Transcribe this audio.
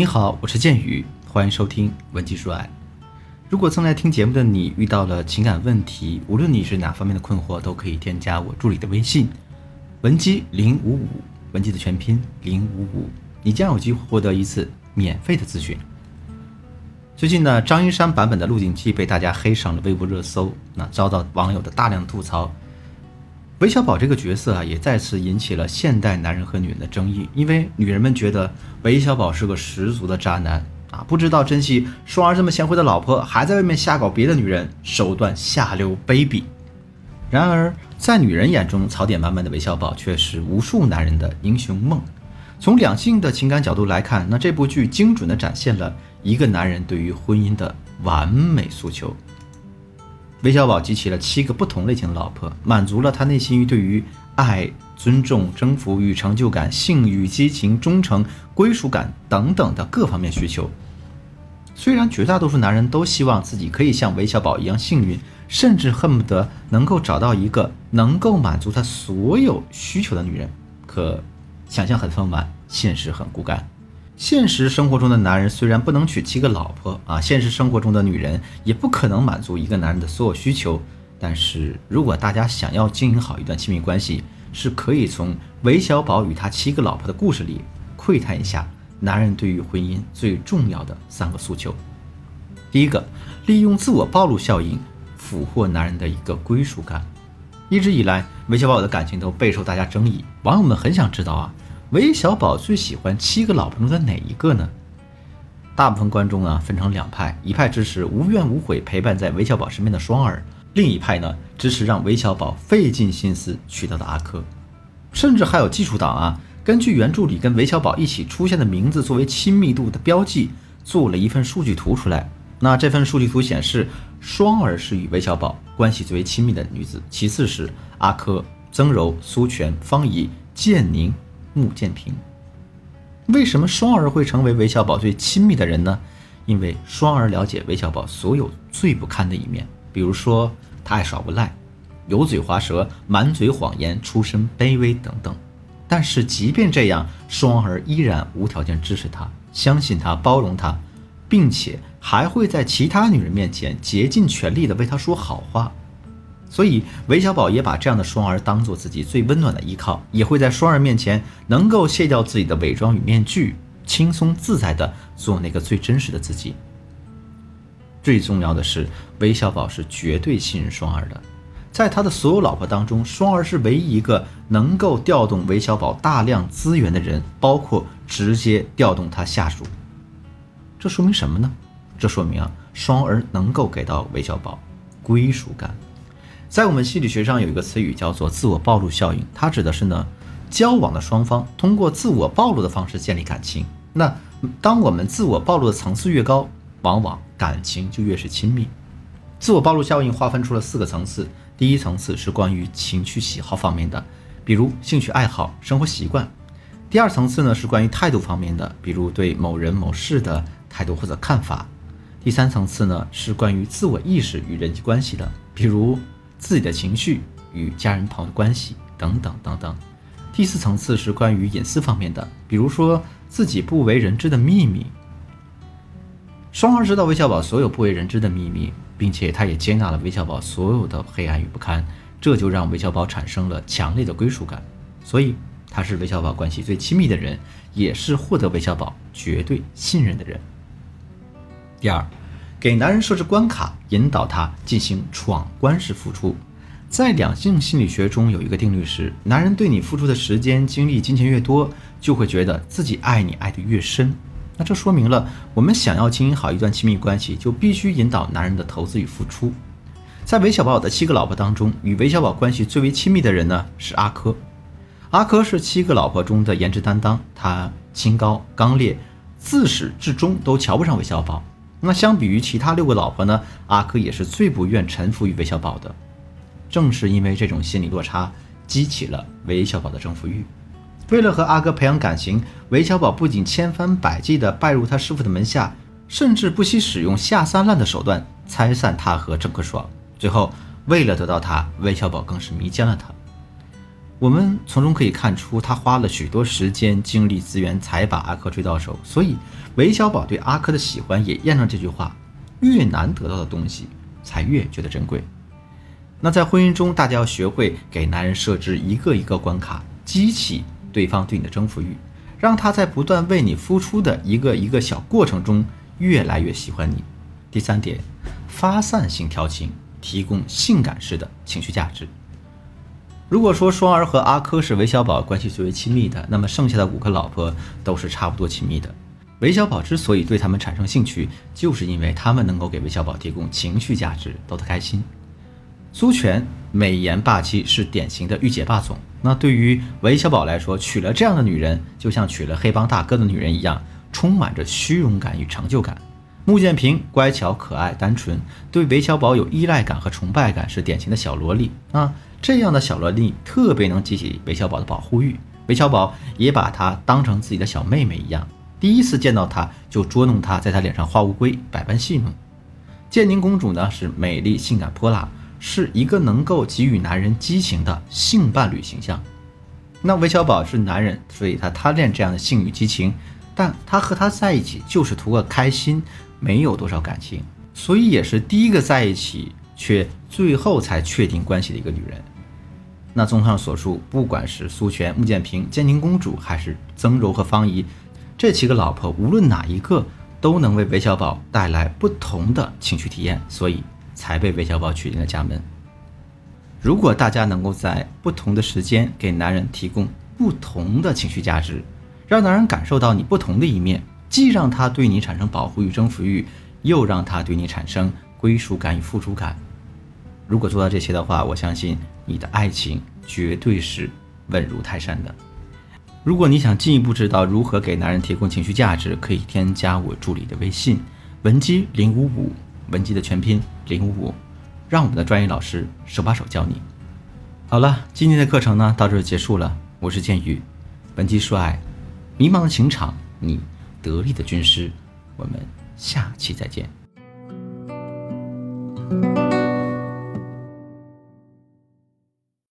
你好，我是剑宇，欢迎收听文姬说爱。如果正在听节目的你遇到了情感问题，无论你是哪方面的困惑，都可以添加我助理的微信文姬零五五，文姬的全拼零五五，你将有机会获得一次免费的咨询。最近呢，张一山版本的《鹿鼎记》被大家黑上了微博热搜，那遭到网友的大量吐槽。韦小宝这个角色啊，也再次引起了现代男人和女人的争议，因为女人们觉得韦小宝是个十足的渣男啊，不知道珍惜双儿这么贤惠的老婆，还在外面瞎搞别的女人，手段下流卑鄙。然而，在女人眼中，槽点满满的韦小宝却是无数男人的英雄梦。从两性的情感角度来看，那这部剧精准地展现了一个男人对于婚姻的完美诉求。韦小宝集齐了七个不同类型的老婆，满足了他内心对于爱、尊重、征服与成就感、性与激情、忠诚、归属感等等的各方面需求。虽然绝大多数男人都希望自己可以像韦小宝一样幸运，甚至恨不得能够找到一个能够满足他所有需求的女人，可想象很丰满，现实很骨感。现实生活中的男人虽然不能娶七个老婆啊，现实生活中的女人也不可能满足一个男人的所有需求。但是如果大家想要经营好一段亲密关系，是可以从韦小宝与他七个老婆的故事里窥探一下男人对于婚姻最重要的三个诉求。第一个，利用自我暴露效应俘获男人的一个归属感。一直以来，韦小宝的感情都备受大家争议，网友们很想知道啊。韦小宝最喜欢七个老婆中的哪一个呢？大部分观众啊分成两派，一派支持无怨无悔陪伴在韦小宝身边的双儿，另一派呢支持让韦小宝费尽心思娶到的阿珂，甚至还有技术党啊，根据原著里跟韦小宝一起出现的名字作为亲密度的标记，做了一份数据图出来。那这份数据图显示，双儿是与韦小宝关系最为亲密的女子，其次是阿珂、曾柔、苏全、方怡、建宁。穆建平，为什么双儿会成为韦小宝最亲密的人呢？因为双儿了解韦小宝所有最不堪的一面，比如说他爱耍无赖、油嘴滑舌、满嘴谎言、出身卑微等等。但是即便这样，双儿依然无条件支持他、相信他、包容他，并且还会在其他女人面前竭尽全力的为他说好话。所以，韦小宝也把这样的双儿当做自己最温暖的依靠，也会在双儿面前能够卸掉自己的伪装与面具，轻松自在的做那个最真实的自己。最重要的是，韦小宝是绝对信任双儿的，在他的所有老婆当中，双儿是唯一一个能够调动韦小宝大量资源的人，包括直接调动他下属。这说明什么呢？这说明啊，双儿能够给到韦小宝归属感。在我们心理学上有一个词语叫做自我暴露效应，它指的是呢，交往的双方通过自我暴露的方式建立感情。那当我们自我暴露的层次越高，往往感情就越是亲密。自我暴露效应划分出了四个层次，第一层次是关于情趣喜好方面的，比如兴趣爱好、生活习惯；第二层次呢是关于态度方面的，比如对某人某事的态度或者看法；第三层次呢是关于自我意识与人际关系的，比如。自己的情绪与家人朋友的关系等等等等。第四层次是关于隐私方面的，比如说自己不为人知的秘密。双儿知道韦小宝所有不为人知的秘密，并且他也接纳了韦小宝所有的黑暗与不堪，这就让韦小宝产生了强烈的归属感。所以他是韦小宝关系最亲密的人，也是获得韦小宝绝对信任的人。第二。给男人设置关卡，引导他进行闯关式付出。在两性心理学中有一个定律是：男人对你付出的时间、精力、金钱越多，就会觉得自己爱你爱得越深。那这说明了，我们想要经营好一段亲密关系，就必须引导男人的投资与付出。在韦小宝的七个老婆当中，与韦小宝关系最为亲密的人呢是阿珂。阿珂是七个老婆中的颜值担当，她清高刚烈，自始至终都瞧不上韦小宝。那相比于其他六个老婆呢，阿珂也是最不愿臣服于韦小宝的。正是因为这种心理落差，激起了韦小宝的征服欲。为了和阿珂培养感情，韦小宝不仅千方百计地拜入他师傅的门下，甚至不惜使用下三滥的手段拆散他和郑克爽。最后，为了得到他，韦小宝更是迷奸了他。我们从中可以看出，他花了许多时间、精力、资源才把阿珂追到手。所以，韦小宝对阿珂的喜欢也验证这句话：越难得到的东西，才越觉得珍贵。那在婚姻中，大家要学会给男人设置一个一个关卡，激起对方对你的征服欲，让他在不断为你付出的一个一个小过程中，越来越喜欢你。第三点，发散性调情，提供性感式的情绪价值。如果说双儿和阿珂是韦小宝关系最为亲密的，那么剩下的五个老婆都是差不多亲密的。韦小宝之所以对他们产生兴趣，就是因为他们能够给韦小宝提供情绪价值，逗他开心。苏全美颜霸气，是典型的御姐霸总。那对于韦小宝来说，娶了这样的女人，就像娶了黑帮大哥的女人一样，充满着虚荣感与成就感。穆建平乖巧可爱、单纯，对韦小宝有依赖感和崇拜感，是典型的小萝莉啊。这样的小萝莉特别能激起韦小宝的保护欲，韦小宝也把她当成自己的小妹妹一样。第一次见到她，就捉弄她，在她脸上画乌龟，百般戏弄。建宁公主呢，是美丽、性感、泼辣。是一个能够给予男人激情的性伴侣形象。那韦小宝是男人，所以他贪恋这样的性与激情，但他和她在一起就是图个开心，没有多少感情，所以也是第一个在一起却最后才确定关系的一个女人。那综上所述，不管是苏全、穆建平、建宁公主，还是曾柔和方怡，这七个老婆，无论哪一个，都能为韦小宝带来不同的情绪体验，所以。才被韦小宝娶进了家门。如果大家能够在不同的时间给男人提供不同的情绪价值，让男人感受到你不同的一面，既让他对你产生保护欲、征服欲，又让他对你产生归属感与付出感。如果做到这些的话，我相信你的爱情绝对是稳如泰山的。如果你想进一步知道如何给男人提供情绪价值，可以添加我助理的微信文姬零五五。文姬的全拼零五五，让我们的专业老师手把手教你。好了，今天的课程呢到这就结束了。我是剑宇，文姬说爱，迷茫的情场，你得力的军师。我们下期再见。